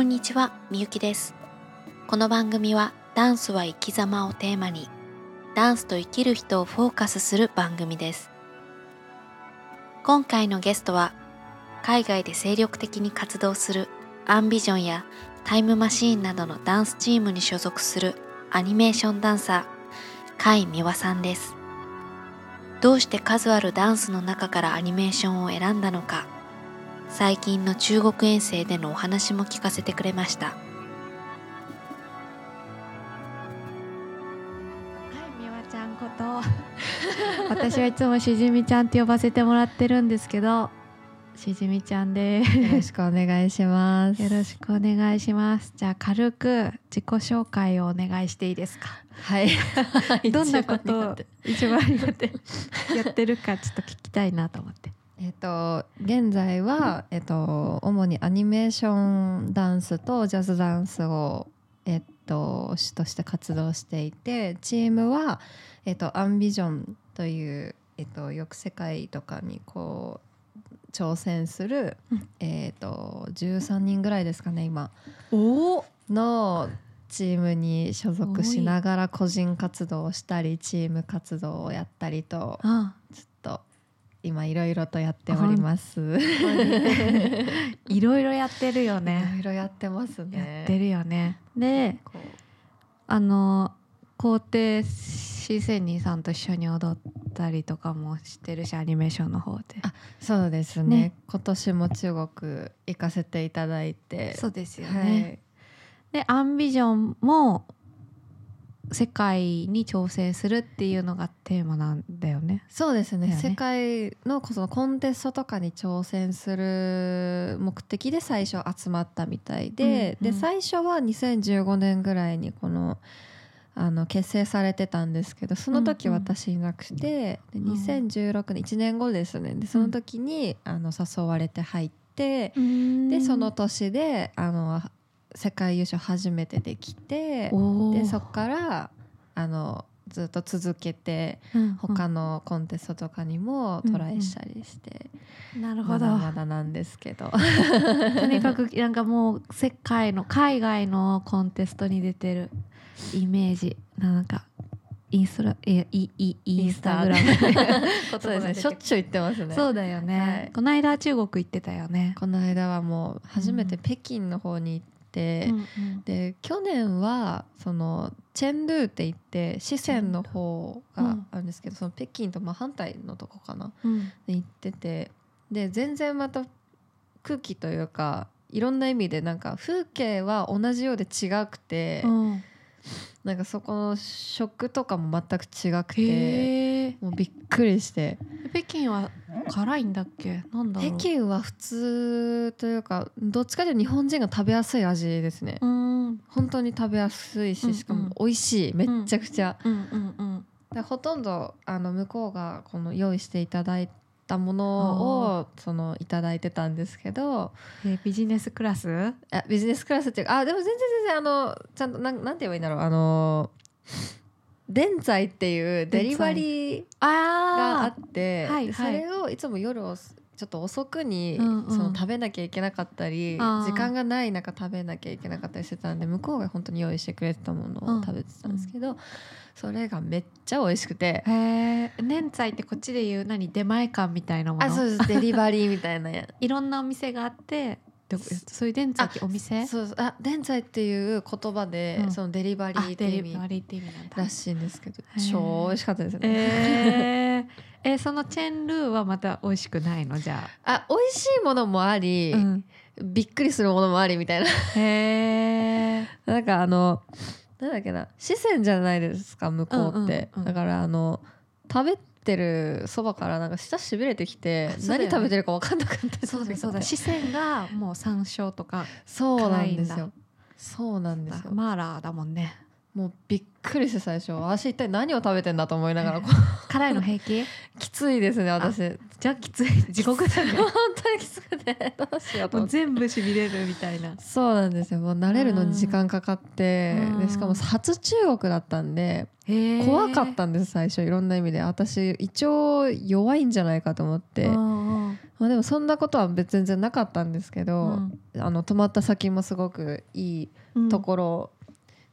こんにちは、みゆきです。この番組はダンスは生き様をテーマに、ダンスと生きる人をフォーカスする番組です。今回のゲストは、海外で精力的に活動するアンビジョンやタイムマシーンなどのダンスチームに所属するアニメーションダンサー、甲斐美和さんです。どうして数あるダンスの中からアニメーションを選んだのか、最近の中国遠征でのお話も聞かせてくれました。はい、みわちゃんこと。私はいつもしじみちゃんって呼ばせてもらってるんですけど。しじみちゃんで。よろしくお願いします。よろしくお願いします。じゃあ軽く自己紹介をお願いしていいですか？はい。どんなこと を一番やってるかちょっと聞きたいなと思ってえっと現在はえっと主にアニメーションダンスとジャズダンスをえっと主として活動していて、チームはえっとアンビジョンというえっとよく世界とかにこう挑戦する、うん。えっと13人ぐらいですかね今。おおのチームに所属しながら個人活動をしたりチーム活動をやったりとあちょっと今いろいろとやっております。いろいろやってるよいね。ろいろやってますね。やってるよね。であの皇帝四千人さんと一緒に踊ったりとかもしてるしアニメーションの方で。あそうですね。ね。今年も中国行かせていただいて。そうですよはね、い、でアンビジョンも世界に挑戦するっていうのがテーマなんだよね。そうですね。ね。世界のそのコンテストとかに挑戦する目的で最初集まったみたいで、うんうん。で最初は2015年ぐらいにこのあの結成されてたんですけどその時うんうん。私いなくて、でん2016年1年後ですね。でその時に、あの誘われて入って、でその年であの世界優勝初めてできておでそこからあのずっと続けて他のコンテストとかにもトライしたりして、なるほど。まだまだなんですけど。とにかくなんかもう世界の海外のコンテストに出てるイメージ。なんかインストラいやイイインスタグラム。そうですね。しょっちゅう言ってますね。そうだよね、はい。この間中国行ってたよね、この間はもう初めてうん。北京の方に行って、うんうん。で去年はそのチェンドゥって言って四川の方があるんですけど、その北京と真反対のとこかなうん。で行っててで全然また空気というかいろんな意味でなんか風景は同じようで違くて、うんなんかそこの食とかも全く違くてもうびっくりして。北京は辛いんだっけ？なんだ北京は普通というかどっちかというと日本人が食べやすい味ですね、うん。本当に食べやすいししかも美味しい。めっちゃくちゃ、うんうんうん。でほとんどあの向こうがこの用意していただいたものをそのいただいてたんですけどえビジネスクラス？あビジネスクラスっていうかあでも全然全然あのちゃんとなんなんて言えばいいんだろう。あの電材っていうデリバリーがああって、はいはい。れをいつも夜をちょっと遅くに、うんうん。その食べなきゃいけなかったり時間がない中食べなきゃいけなかったりしてたんで向こうが本当に用意してくれてたものを食べてたんですけど、それがめっちゃ美味しくて。へえ年菜ってこっちで言う何？出前館みたいなもの？あそうです。デリバリーみたいなや いろんなお店があってどこそういう電菜ってお店？そうあ電材っていう言葉で、うん。そのデリバリあーって意味デリバリーって意味なんだらしいんですけど超美味しかったですね、えー、えそのチェンルーはまた美味しくないの？じゃあ。美味しいものもありあ、、うん、びっくりするものもありみたいな。へえ なんかあのなんだっけな。四川じゃないですか向こうって、うんうんうん。だからあの食べてるそばからなんか舌しびれてきて、何食べてるか分かんなかった。そうだそうだ。四川がもう山椒とかそうなんですよ。そうなんですよ。マーラーだもんねもうびっくりして最初。私一体何を食べてんだと思いながら こ辛いの平気？うきついですね私じゃあきつい。地獄だね。本当にきつくて。どうしようと全部しびれるみたいな。そうなんですよ。もう慣れるのに時間かかってうん。でしかも初中国だったんで怖かったんです最初。いろんな意味で。私胃腸弱いんじゃないかと思って。うんうん。まあ、でもそんなことは別に全然なかったんですけうど、ん。あの泊まった先もすごくいいところ、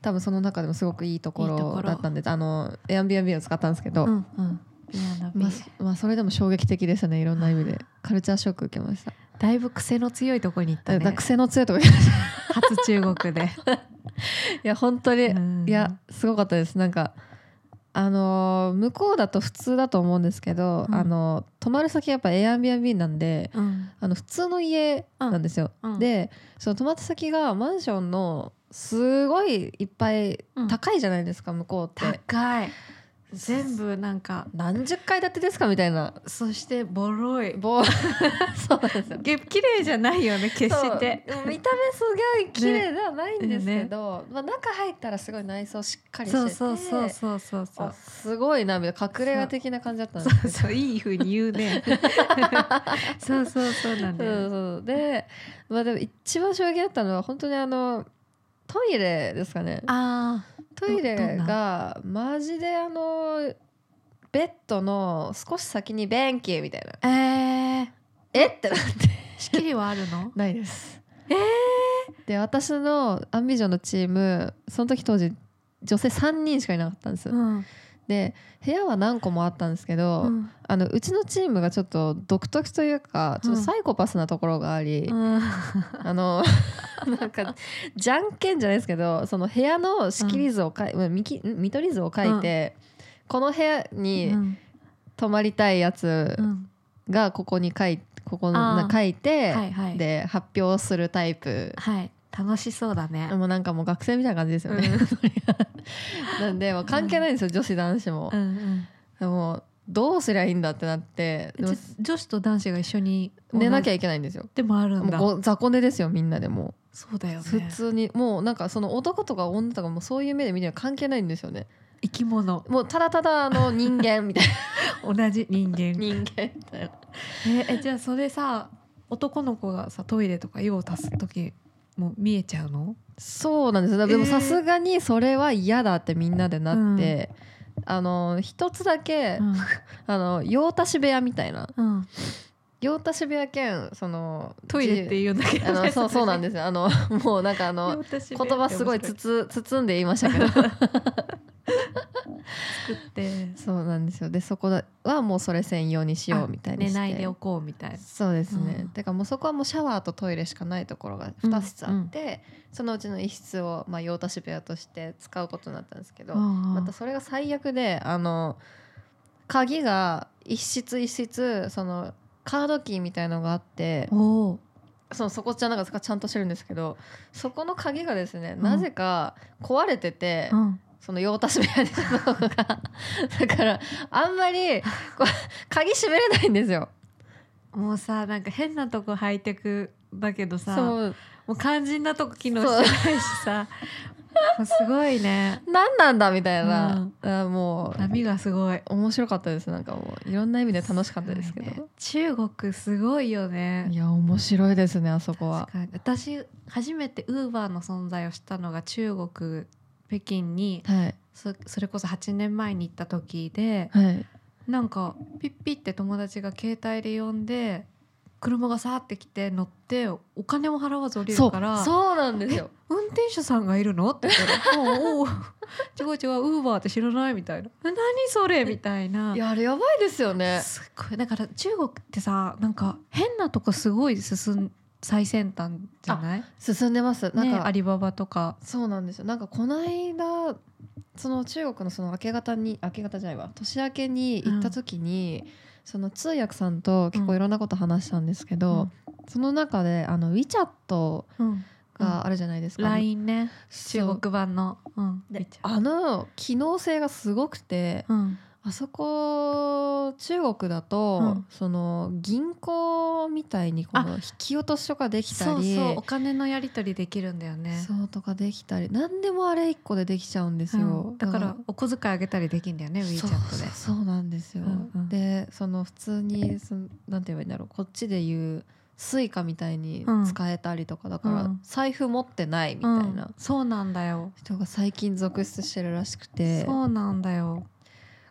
多分その中でもすごくいいところろ。だったんであの Airbnb を使ったんですけど、うんうん。まあ、まあそれでも衝撃的でしたねいろんな意味で。カルチャーショック受けました、だいぶ癖の強いところに行ったね。癖の強いところい初中国で、や本当に、うん。いやすごかったです。なんかあのー向こうだと普通だと思うんですけど、うん。あの泊まる先やっぱ Airbnb なんでうん。あの普通の家なんですよ、でその泊まった先がマンションのすごいいっぱいうん。高いじゃないですか、向こうって。高い。全部なんか何十階建てですかみたいな。そしてボロい。棒 そうなんです綺麗じゃないよね決そう。して見た目すごい綺麗ではないんですけど、まあ、中入ったらすごい内装しっかりしててそうそうそうそうそう。すごいなみたいな隠れ家的な感じだったんでそうすけど。そう。いい風に言うね。そうそうそうなんだそうよそう。で,、まあ、でも一番衝撃だったのは本当にあのトイレですかね。あトイレがマジであのベッドの少し先に便器みたいな。ーえー、え？ってなって。仕切りはあるの？ないです。えで私のアンビジョンのチームその時当時女性3人しかいなかったんです、うんで部屋は何個もあったんですけど、うん。あのうちのチームがちょっと独特というかちょっとサイコパスなところがあり、うん。あの なんかじゃんけんじゃないですけどその部屋の仕切り図をかい、うん、見き見取り図を書いて、この部屋にうん。泊まりたいやつうん。がここに書いここあのー書いて、はいはい。で発表するタイプ。はい楽しそうだね。もうなんかもう学生みたいな感じですよね。なんでもう関係ないんですよ、女子男子も。う。んうん。でもどうすりゃいいんだってなって女子と男子が一緒にゃ寝なきゃいけないんですよ。でもあるんだ。もう雑魚寝ですよみんなでもそうだようね。普通にもうなんかその男とか女とかもうそういう目で見てるの関係ないんですよね。生き物。もうただただあの人間みたいな。同じ人間。人間みたいな。ええじゃあそれさ男の子がさトイレとか用を足す時もう見えちゃうの？そうなんですよ。でもえーさすがにそれは嫌だってみんなでなって、あの一つだけ、うん。あの用足し部屋みたいな。うん。用足し部屋兼そのトイレって言うんだけど。あのそうそうなんでですよ。あのもうなんかあの す言葉すごいつつ包んで言いましたけど作って。そうなんですよ。でそこはもうそれ専用にしようみたいに寝ないでおこうみたいな。そうですね、うん。てかもうそこはもうシャワーとトイレしかないところが2室あって、そのうちの1室をまあ用足し部屋として使うことになったんですけど、またそれが最悪であの鍵が一室一室そのカードキーみたいのがあっておお。そのそこじゃなんかちゃんとしてるんですけどそこの鍵がですね、うん。なぜか壊れてて、うんその用足し部屋にしただからあんまりこう鍵閉めれないんですよ。もうさなんか変なとこハイテクだけどさもそう。う肝心なとこ機能してないしさもう。すごいね。何なんだみたいな、うん。あもう波がすごい。面白かったです。なんかもういろんな意味で楽しかったですけど、ね。中国すごいよね。いや面白いですねあそこは。私初めてウーバーの存在を知ったのが中国北京にはい。そそれこそ8年前に行った時ではい。なんかピッピって友達が携帯で呼んで車がさーって来て乗ってお金も払わず降りるからそう。なんですよ。運転手さんがいるのって言ったら「おうおう違う違うウーバーって知らない」みたいな「何それ」みたいな。いやあれやばいですよね。すっごい。だから中国ってさなんか変なとこすごい進ん最先端じゃない？進んでます。なんねか、アリババとか。そうなんですよ。なんかこの間その中国のその明け方に明け方じゃないわ。年明けに行った時に、その通訳さんと結構いろんなこと話したんですけど、その中であの WeChat うん。があるじゃないですか、LINE ね。そう。中国版の、うん、あの機能性がすごくて、ううんあそこ中国だと、うん。その銀行みたいにこの引き落としとかできたそうりそうお金のやり取りできるんだよね。そうとかできたり。何でもあれ一個でできちゃうんですよ、うん。だからお小遣いあげたりできるんだよね WeChat で。そうそうなんですよ、うんうん。でその普通にそのなんて言えばいいんだろう。こっちで言うスイカみたいに使えたりとか、だからうん。財布持ってないみたいうん。なそうなんだよ。人が最近続出してるらしくて、そうなんだよ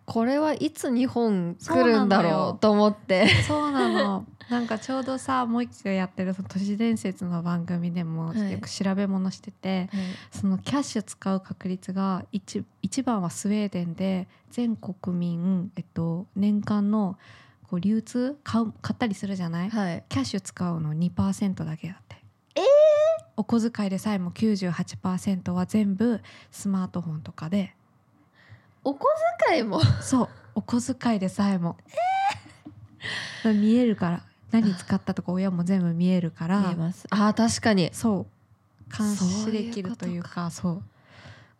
これはいつ日本来るんだろうと思って。そうなの。なんかちょうどさもう一個やってる都市伝説の番組でもはい。よく調べ物してて、そのキャッシュ使う確率が 1, 一番はスウェーデンで全国民、えっと、年間のこう流通買う買ったりするじゃない、はい。キャッシュ使うの2%だけだって。お小遣いでさえも98%は全部スマートフォンとかでお小遣いも。そう。お小遣いでさえも、見えるから。何使ったとか親も全部見えるから。見えます。あー確かに。そう。監視できるというかそう。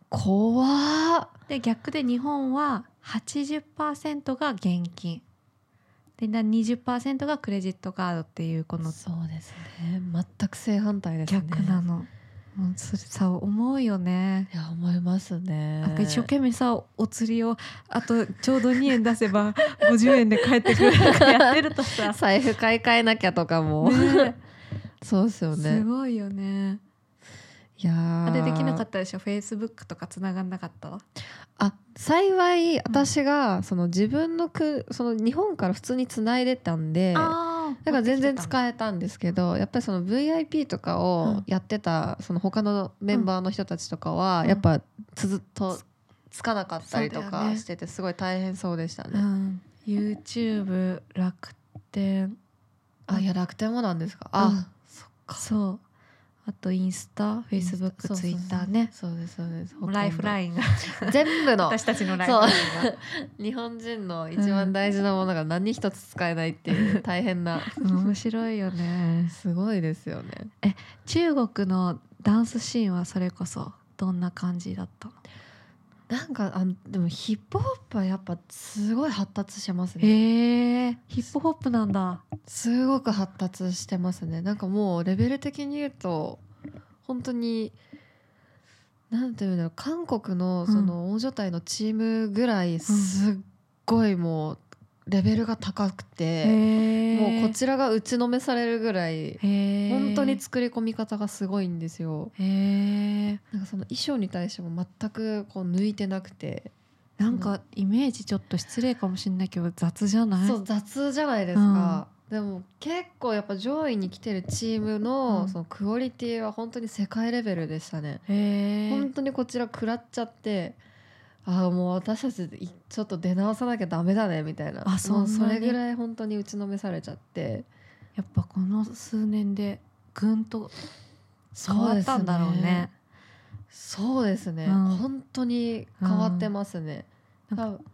怖ーで逆で日本は80%が現金。でな20%がクレジットカードっていうこのそうですね。全く正反対ですね。逆なの、もうそれさ思うよね。いやますね。なんか一生懸命さお釣りをあとちょうど2円出せば 50円で返ってくるとかやってるとさ、財布買い替えなきゃとかも、ね。そうですよね。すごいよね。いやー。あれできなかったでしょ？フェイスブックとかつながんなかった？あ幸い私がその自分のくその日本から普通につないでたんであだから全然え使えたんですけどやっぱりその VIP とかうをんやってたその他のメンバーの人たちとかはうん。やっぱつづっとつかなかったりとかしててすごい大変そうでしたね。うん。YouTube 楽天。あいや楽天もなんですか？うん。あ、そっか。そうあとインスタフェイスブックツイッターね。そうですそうです。ライフライインが。ン 全部の。私たちのライフラインが。日本人の一番大事なものが何一つ使えないっていう大変な。面白いよね。すごいですよね。中国のダンスシーンはそれこそどんな感じだったの？なんかあのでもヒップホップはやっぱすごい発達してますね。へえヒップホップなんだ。すごく発達してますね。なんかもうレベル的に言うと本当になんていうんだろう韓国のその大所帯のチームぐらいすっごいもうレベルが高くて、もうこちらが打ちのめされるぐらい本当に作り込み方がすごいんですよ。なんかその衣装に対しても全くこう抜いてなくて、なんかイメージちょっと失礼かもしれないけど雑じゃない？そう雑じゃないですか、でも結構やっぱ上位に来てるチームの,、うん。そのクオリティは本当に世界レベルでしたね、へえ本当にこちら食らっちゃってああもう私たちいちょっと出直さなきゃダメだねみたいな。あそそれぐらい本当に打ちのめされちゃって。やっぱこの数年でぐんと変わったんだろうね。そうですね、うん。本当に変わってますね、うん。多分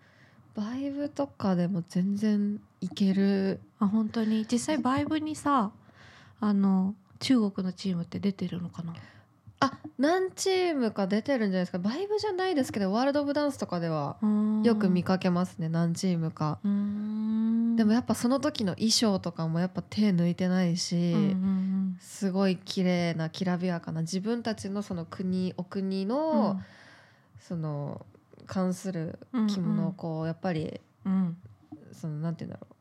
バイブとかでも全然いける。あ本当に。実際バイブにさあの中国のチームって出てるのかな？あ何チームか出てるんじゃないですか。バイブじゃないですけどワールド・オブ・ダンスとかではよく見かけますね何チームか。でもやっぱその時の衣装とかもやっぱ手抜いてないし、すごい綺麗なきらびやかな。自分たちのその国お国うん。の、その関する着物をこうやっぱりうん。そのなんて言うんだろう。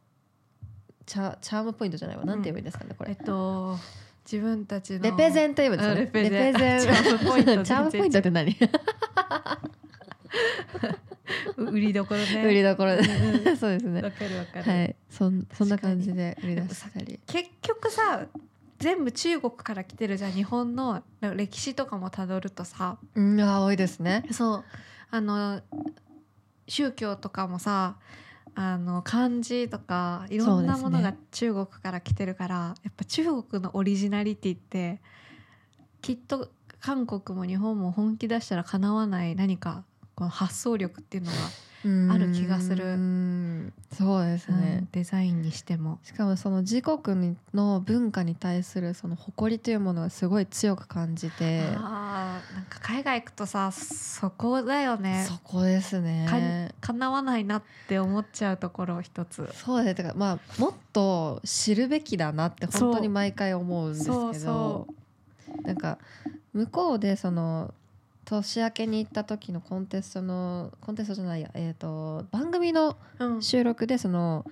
チャチャームポイントじゃないわ。なんて言えばいいんですかねこれ、えっと自分たちのレペゼンといいんですかね。あレペゼン。チャームポイント。チャームポイントって何？売りどころね。売りどころでそうですね。わかるわかる、はい。そんそんな感じで売り出したり。結局さ全部中国から来てるじゃん日本の。歴史とかもたどるとさ。うんあ多いですね。そう。あの宗教とかもさあの漢字とかいろんなものが中国から来てるから、やっぱ中国のオリジナリティってきっと韓国も日本も本気出したらかなわない何かこの発想力っていうのが、ある気がする。うんそうですうんね、デザインにしても。しかもその自国の文化に対するその誇りというものがすごい強く感じてあ海外行くとさそこだよね。そこですね。かなわないなって思っちゃうところ一つ。そうですね。だからまあもっと知るべきだなって本当に毎回思うんですけど。なんか向こうでその年明けに行った時のコンテストのコンテストじゃないや、えー、と番組のうん。収録でその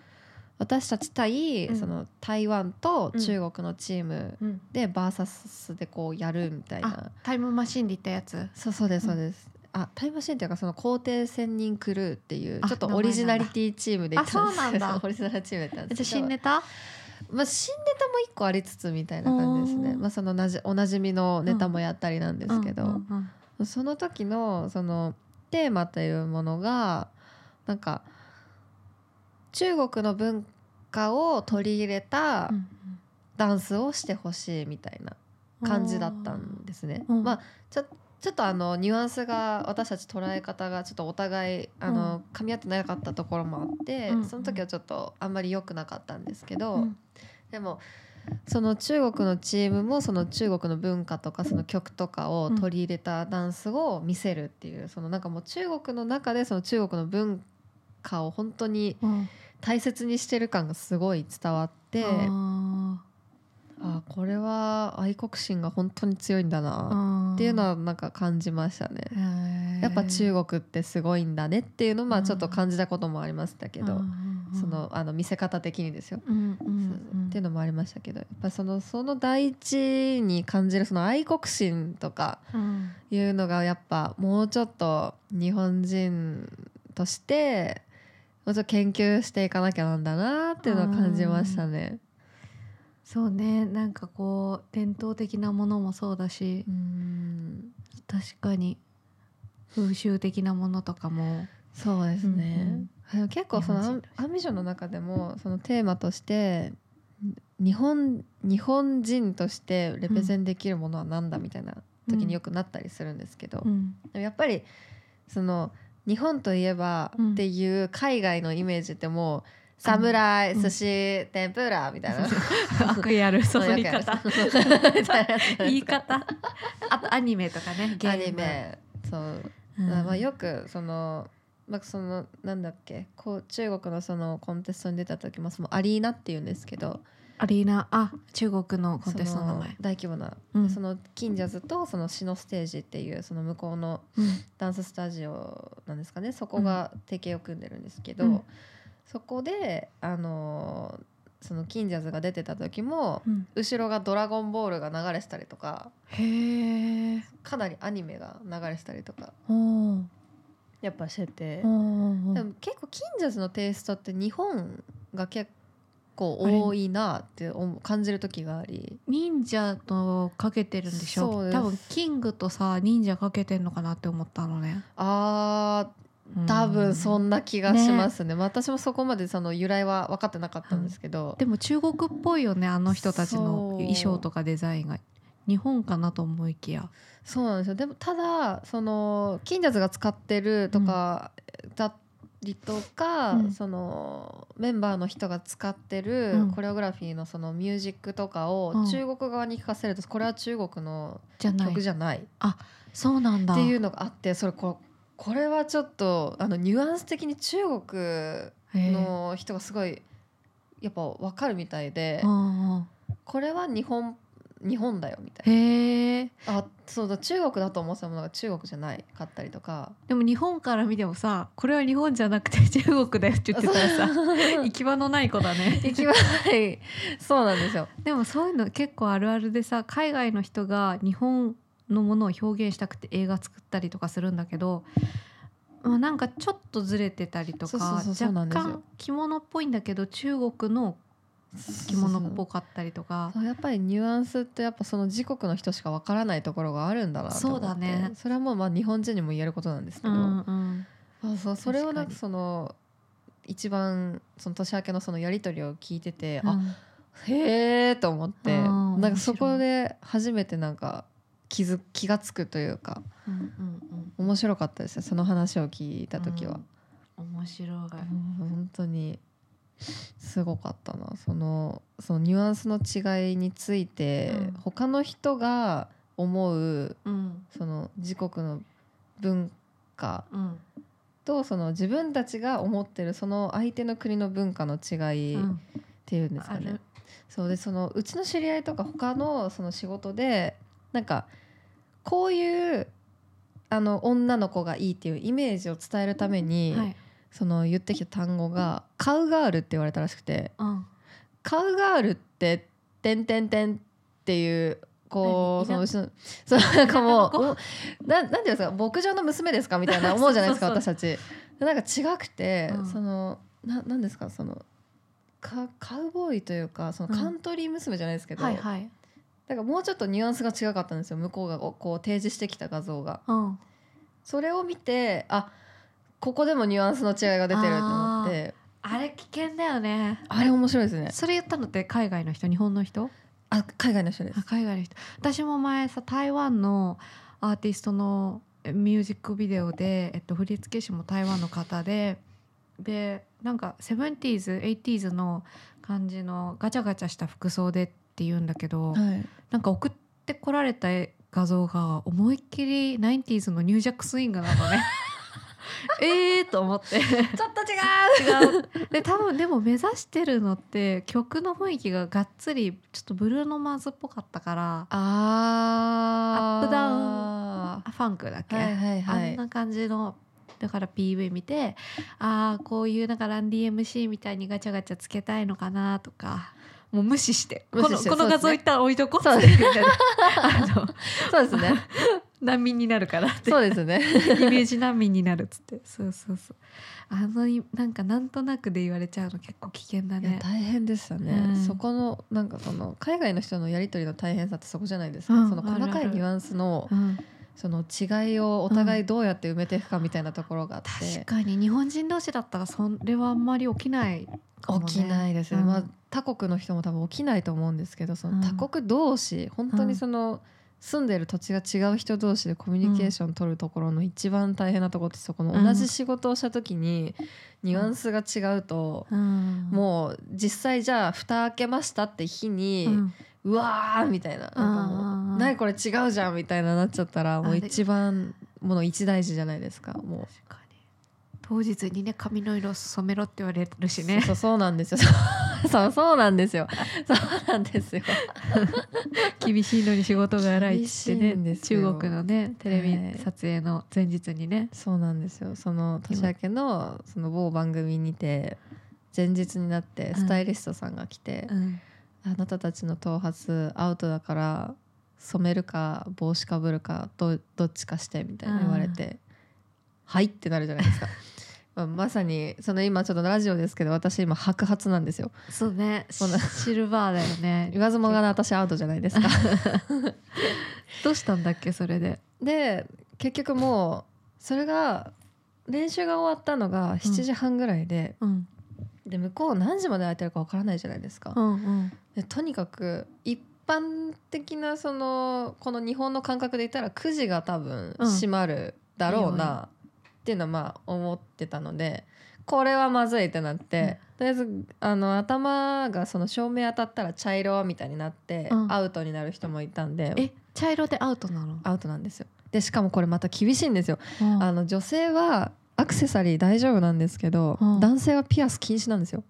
私たち対、うん。その台湾と中国のチームうん。でバーサスでこうやるみたいな、あタイムマシンで行ったやつ。そうそうですそうです、あタイムマシーンっていうかその皇帝千人クルーっていうあちょっとオリジナリティチームで行ったんですあそうなんだ。オリジナルチームだったんですじゃあ新ネタ？まあ、新ネタも一個ありつつみたいな感じですね、うん。まあ、そのなじおなじみのネタもやったりなんですけど、うんうんうん。その時のそのテーマというものがなんか中国の文化を取り入れたうんダンスをしてほしいみたいな感じだったんですね。うん。まあちょちょっとあのニュアンスが私たち捉え方がちょっとお互いあの、うん。噛み合ってなかったところもあって、うん。その時はちょっとあんまり良くなかったんですけど、うん。でもその中国のチームもその中国の文化とかその曲とかを取り入れたダンスを見せるっていう、そのなんかもう中国の中でその中国の文化を本当にうん。大切にしてる感がすごい伝わってああこれは愛国心が本当に強いんだなー。っていうのはなんか感じましたね。へー。やっぱ中国ってすごいんだねっていうのをまうん。あちょっと感じたこともありましたけど、うんうんうん。そのあの見せ方的にですよ。うんうんうんっていうのもありましたけどやっぱそのその第一に感じるその愛国心とかうん。いうのがやっぱもうちょっと日本人としてもうちょっと研究していかなきゃなんだなっていうのを感じましたね。そうね。なんかこう伝統的なものもそうだし。うん。確かに風習的なものとかも。そうですね。でも結構そのアンビションの中でもそのテーマとして日本日本人としてレペゼンできるものは何だみたいな時によくなったりするんですけど、うん。やっぱりその日本といえばうん。っていう海外のイメージってもう侍、うん。寿司天ぷらみたいな。悪やるその言い方よくある。みたいなやつ言い方。あとアニメとかね ゲーアムニメそう。うん。まあ、よくその,、まあ、そのなんだっけこう中国のそのコンテストに出た時もそのアリーナっていうんですけどアリーナあ中国のコンテストの名前。大規模な、うん。その金ジャズとそのシノステージっていうその向こうのうん。ダンススタジオなんですかね。そこが提携を組んでるんですけど、うん。そこであのーその金ジャズが出てた時もうん。後ろが「ドラゴンボール」が流れてたりとかへえかなりアニメが流れてたりとかやっぱしてて。でも結構金ジャズのテイストって日本が結構多いなって感じる時があり。忍者とかけてるんでしょ？そう多分キングとさ忍者かけてんのかなって思ったのね。あー多分そんな気がしますね。私もそこまでその由来は分かってなかったんですけど、でも中国っぽいよねあの人たちの衣装とかデザインが。日本かなと思いきや。そうなんですよ。でもただその金ジャズが使ってるとかだったりとか、うん。そのメンバーの人が使ってるうん。コレオグラフィーのそのミュージックとかをうん。中国側に聞かせるとこれは中国のじゃない。曲じゃない。そうなんだ。っていうのがあってそれここれはちょっとあのニュアンス的に中国の人がすごいやっぱ分かるみたいでこれは日本日本だよみたいな。へえ。あそうだ中国だと思ってたものが中国じゃないかったりとか。でも日本から見てもさこれは日本じゃなくて 中国だよって言ってたらさ 行き場のない子だね。行き場ない。そうなんですよ。でもそういうの結構あるあるでさ海外の人が日本のものを表現したくて映画作ったりとかするんだけど、まあ、なんかちょっとずれてたりとか若干着物っぽいんだけど中国の着物っぽかったりとか。そうやっぱりニュアンスってやっぱその自国の人しかわからないところがあるんだなと思って。そうだね。それはもうまあ日本人にも言えることなんですけど、うんうんあそうそれをなんかその一番その年明けのそのやり取りを聞いてて、あうん。へえと思って。うんなんかそこで初めてなんか気づ気が付くというか。うんうん。面白かったですよその話を聞いた時は、うん。面白い。うん本当にすごかったな。そのそのニュアンスの違いについて、うん。他の人が思ううん。その自国の文化うん。とその自分たちが思ってるその相手の国の文化の違いっうん。ていうんですかね。ある。そうでそのうちの知り合いとか他のその仕事でなんかこういうあの女の子がいいっていうイメージを伝えるために、はいその言ってきた単語が「カウガール」って言われたらしくてうん「カウガールっててんてんてん」っていうこうそ何の後ろそうなんかもうななんていうんですか？牧場の娘ですか？みたいな思うじゃないですか そう私たち。なんか違くて、うん。そのななんですか？そのかカウボーイというかそのカントリー娘じゃないですけど、はいはい。だからもうちょっとニュアンスが違かったんですよ。向こうがこう提示してきた画像が。うん。それを見てあここでもニュアンスの違いが出てると思ってあれ危険だよねあれ面白いですね。それ言ったのって海外の人？日本の人あ海外の人ですあ。海外の人私も前さ台湾のアーティストのえミュージックビデオで、えっと、振付師も台湾の方ででなんか 70s80s の感じのガチャガチャした服装でって言うんだけど、はい、なんか送ってこられた画像が思いっきり 90s のニュージャックスイングなのね。えーと思って。ちょっと違う。違う。で多分でも目指してるのって曲の雰囲気ががっつりちょっとブルーノマーズっぽかったからあアップダウン。ファンクだっけ、はいはいはい。あんな感じのだから PV 見てああこういうなんかランディ MC みたいにガチャガチャつけたいのかなとか。もう無視して。このこの画像一旦置いとこう。そうって言ってあの そうですね難民になるからって。そうですね。イメージ難民になるっつって。そうそうそう。あのいなんかなんとなくで言われちゃうの結構危険だね。大変でしたね、うん。そこのなんかその海外の人のやり取りの大変さってそこじゃないですか、うん。その細かいニュアンスのうん。その違いをお互いどうやって埋めていくかみたいなところがあって、確かに日本人同士だったらそれはあんまり起きないかもね。起きないですね、うん。まあ他国の人も多分起きないと思うんですけどそうん。の他国同士、本当にその住んでいる土地が違う人同士でコミュニケーション取るところの一番大変なところってそこの同じ仕事をした時にニュアンスが違うと、うん。もう実際じゃあ蓋開けましたって日に、うわーみたいななんかもうこれ違うじゃんみたいななっちゃったらもう一番もの一大事じゃないですか。も確かに。当日にね髪の色染めろって言われるしう、ねそうそうなんですよ そうそうなんですよ。そうなんですよ。厳しいのに仕事が荒いってね中国のねテレはいビ撮影の前日にね、そうなんですよ。その年明けのその某番組にて前日になってスタイリストさんが来て、うん。あなたたちの頭髪アウトだから染めるか帽子かぶるかどどっちかしてみたいな言われて「はい」ってなるじゃないですか。まさにその今ちょっとラジオですけど私今白髪なんですよ。そうね。シルバーだよね。言わずもがな私アウトじゃないですか。どうしたんだっけそれで？で結局もうそれが練習が終わったのが7時半ぐらいで、うん。で向こう何時まで空いてるかわからないじゃないですか、うんうん。でとにかく一般的なそのこの日本の感覚で言ったら9時が多分うん。閉まるだろういいよなっていうのはまあ思ってたのでこれはまずいってなって、とりあえずあの頭がその照明当たったら茶色みたいになって、うん。アウトになる人もいたんで。え茶色でアウトなの？アウトなんですよ。でしかもこれまた厳しいんですよ。うん。あの女性はアクセサリー大丈夫なんですけど、うん。男性はピアス禁止なんですよ。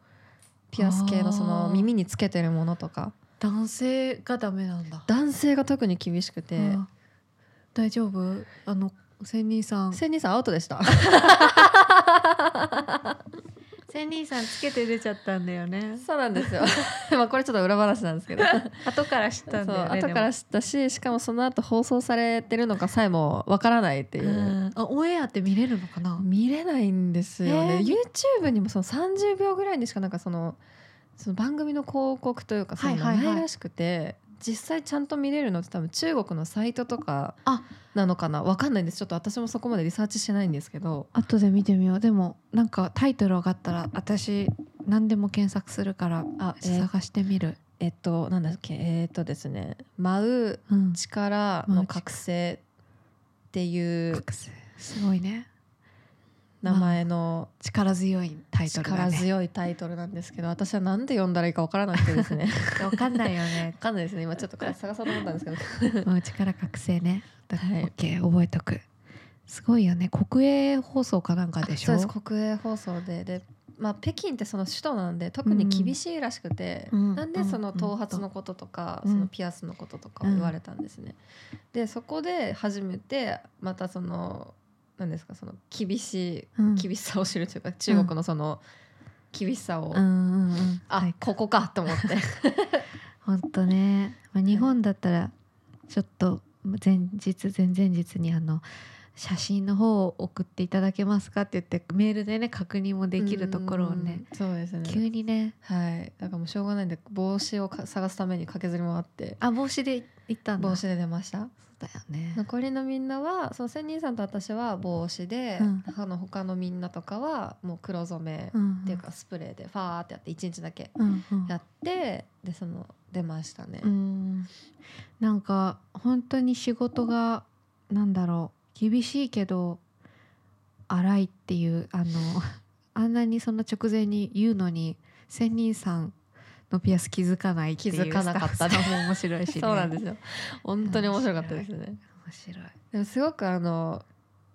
ピアス系のその耳につけてるものとか。男性がダメなんだ。男性が特に厳しくて、うん。大丈夫？あの千人さん。千人さんアウトでした。千人さんつけて出ちゃったんだよね。そうなんですよ。まあこれちょっと裏話なんですけど、後から知ったんだよね後から知ったし、しかもその後放送されてるのかさえもわからないっていう。うん。あオンエアって見れるのかな？見れないんですよね、えー。YouTube にもその30秒ぐらいにしかなんかそのその番組の広告というかそういうのはいはいはい。ないらしくて、実際ちゃんと見れるのって多分中国のサイトとかあ。なのかな？わかんないんです。ちょっと私もそこまでリサーチしてないんですけど。後で見てみよう。でもなんかタイトル上がったら私何でも検索するからあえー。探してみる、えっとなんだっけ？えっとですね「舞ううん力の覚醒」っていう覚醒。すごいね名前の力強いタイトルだね。力強いタイトルなんですけど私は何で読んだらいいかわからなくてですね。わかんないよね。わかんないですね。今ちょっと探そうと思ったんですけど。うん力覚醒ね。だはい。オッケー覚えとく。すごいよね。国営放送かなんかでしょ？そうです。国営放送で。で、まあ、北京ってその首都なんで特に厳しいらしくて、うん。なんでそのうん。頭髪のこととか、うん。そのピアスのこととかを言われたんですね。でそこで初めてまたその何ですか？その厳しい、うん。厳しさを知るというか中国のその厳しさを、あ、はい。ここかと思って。ほんとね、まあ、日本だったらちょっと前日前々日にあの写真の方を送っていただけますか？って言ってメールでね確認もできるところをねうんそうですね。急にね。はい。だからもうしょうがないんで帽子をか探すために駆けずり回って。あ帽子で行ったんだ。帽子で出ました。だよね。残りのみんなはその仙人さんと私は帽子で、うん。他の他のみんなとかはもう黒染めうんっていうかスプレーでファーってやって1日だけうんうん。やってでその出ましたね、うん。なんか本当に仕事がなんだろう厳しいけど荒いっていうあのあんなにそんな直前に言うのに仙人さんのピアス気づかないっていう気づかなかったね。スタッフさんも面白いし、ね、そうなんですよ。本当に面白かったですね。面白い。でもすごくあの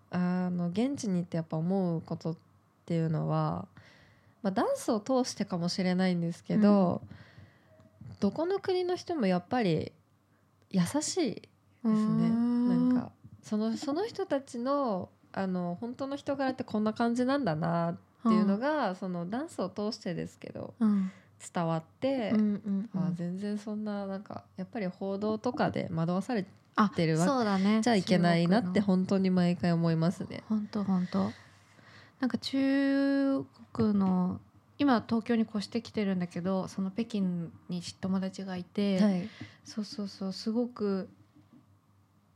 あの現地に行ってやっぱ思うことっていうのは、まあ、ダンスを通してかもしれないんですけど、どこの国の人もやっぱり優しいですねそのその人たちのあの本当の人柄ってこんな感じなんだなっていうのが、そのダンスを通してですけどうん。伝わって、うんうんうん。あ全然そんななんかやっぱり報道とかで惑わされあてるわそうだね。ちゃいけないなって本当に毎回思いますね。本当本当。なんか中国の今東京に越してきてるんだけどその北京に友達がいて、はい、そうそうそうすごく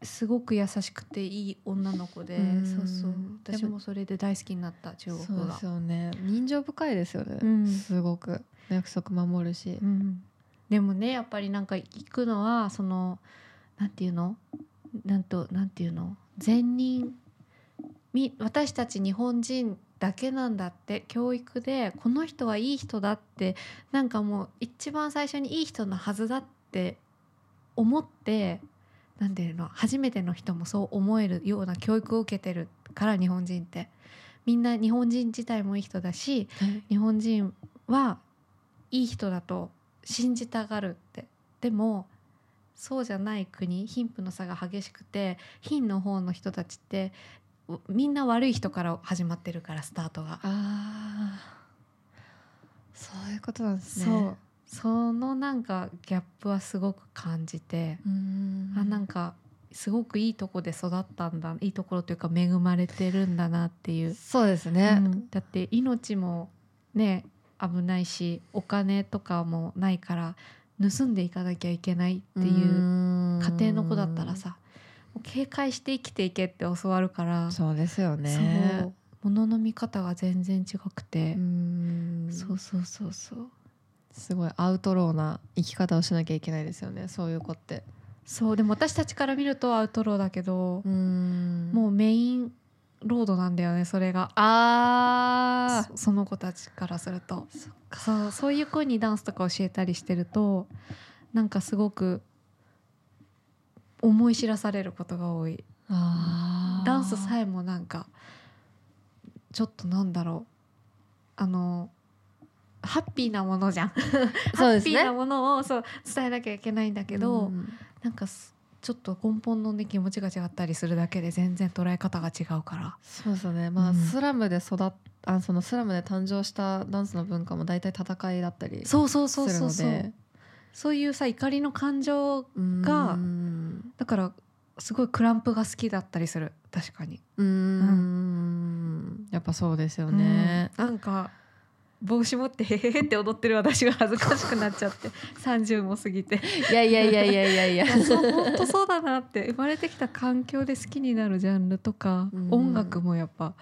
すごく優しくていい女の子で。うん。そうそう。私もそれで大好きになった中そう国がですよね人情深いですよね、うん。すごく。約束守るし。う、ん、でもねやっぱりなんか行くのはそのなんていうの？なんとなんていうの？善人。み私たち日本人だけなんだって教育でこの人はいい人だってなんかもう一番最初にいい人のはずだって思ってなんていうの初めての人もそう思えるような教育を受けてるから日本人って。みんな日本人自体もいい人だし日本人はいい人だと信じたがるって。でもそうじゃない国貧富の差が激しくて貧の方の人たちってうみんな悪い人から始まってるからスタートが、ああそういうことなんですねそのなんかギャップはすごく感じて、あなんかすごくいいとこで育ったんだいいところというか恵まれてるんだなっていう。そうですね、うん。だって命もね危ないしお金とかもないから盗んでいかなきゃいけないっていう家庭の子だったらさ警戒して生きていけって教わるからそうですよそねう。物の見方が全然違くて。そうそうそうそうすごいアウトローな生き方をしなきゃいけないですよねそういう子って。そうでも私たちから見るとアウトローだけど、ん。もうメインロードなんだよねそれが。あそその子たちからすると。そうそういう子にダンスとか教えたりしてるとなんかすごく思い知らされることが多い。ダンスさえもなんかちょっとなんだろう。あのハッピーなものじゃん、そうですね。ハッピーなものをそう伝えなきゃいけないんだけど、うん。なんかすちょっと根本の、ね、気持ちが違ったりするだけで全然捉え方が違うから。そうですよね。まあ、うん。スラムで育っあそのスラムで誕生したダンスの文化も大体戦いだったりすそうそうそうるのそう。そうで。そういうさ怒りの感情うがん。だからすごいクランプが好きだったりする。確かに、うーん。やっぱそうですよね、うん。なんか帽子持ってへへへって踊ってる私が恥ずかしくなっちゃって30も過ぎて。いやいやいやいやいやいや。本当そうだなって生まれてきた環境で好きになるジャンルとか、うん。音楽もやっぱ。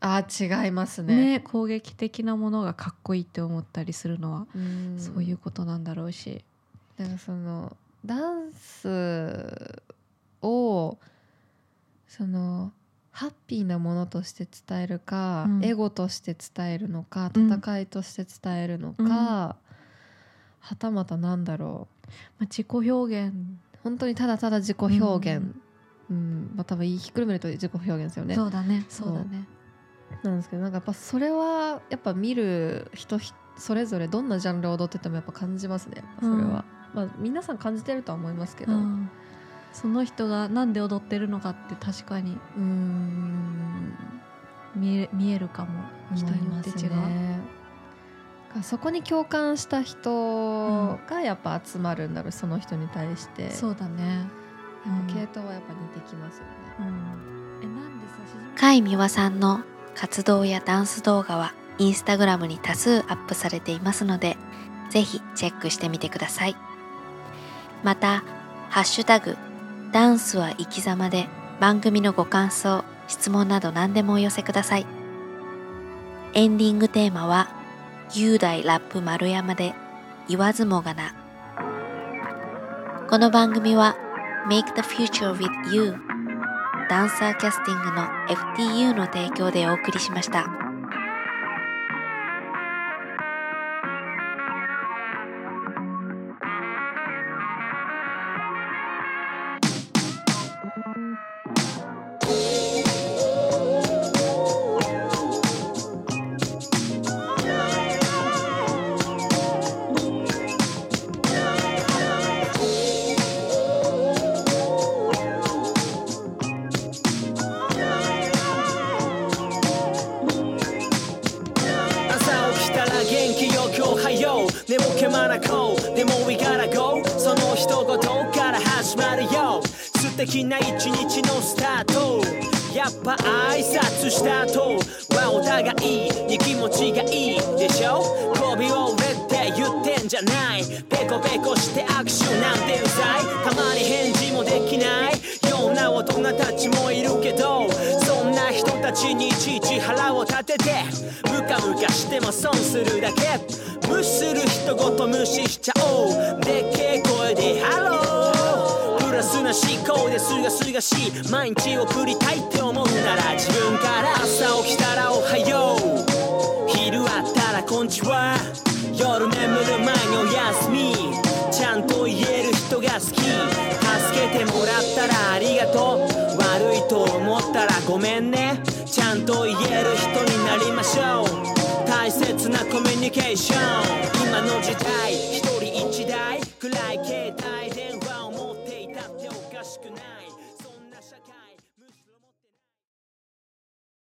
あ違いますね。ね攻撃的なものがかっこいいって思ったりするのは、うん。そういうことなんだろうし。だからそのダンスをそのハッピーなものとして伝えるか、うん。エゴとして伝えるのかうん。戦いとして伝えるのか、うん。はたまたなんだろまあ、自己表現。う本当にただただ自己表現、うん。まあ、多分言いひっくるめると自己表現ですよね。そうだね。そそううだね。なんですけどなんかやっぱそれはやっぱ見る人ひそれぞれどんなジャンルを踊っててもやっぱ感じますねそれは、まあ皆さん感じてるとは思いますけど、うんその人がなんで踊ってるのかって確かにうーん見え見えるかも。人によって違う、ね。そこに共感した人がやっぱ集まるんだろうその人に対して、そうだね。うん系統はやっぱ似てきますよね。うん。えなんでさ甲斐美和さんの活動やダンス動画はインスタグラムに多数アップされていますのでぜひチェックしてみてください。また「ハッシュタグダンスは生き様」で番組のご感想質問など何でもお寄せくださいエンディングテーマは雄大ラップ丸山で言わずもがなこの番組は Make the Future with You ダンサーキャスティングの FTU の提供でお送りしました。した後はお互いに気持ちがいいでしょ？媚びを売れって言ってんじゃない。ペコペコして握手なんてうざい。たまに返事もできないような大人たちもいるけどそんな人たちにいちいち腹を立ててムカムカしても損するだけ。無視する人ごと無視しちゃおう。でっけえ声でハロー。プラスな思考ですがすがしい毎日送りたいって思うなら自分から朝起きたらおはよう。昼あったらこんにちは夜眠る前におやすみ。ちゃんと言える人が好き助けてもらったらありがとう悪いと思ったらごめんねちゃんと言える人になりましょう。大切なコミュニケーション。今の時代。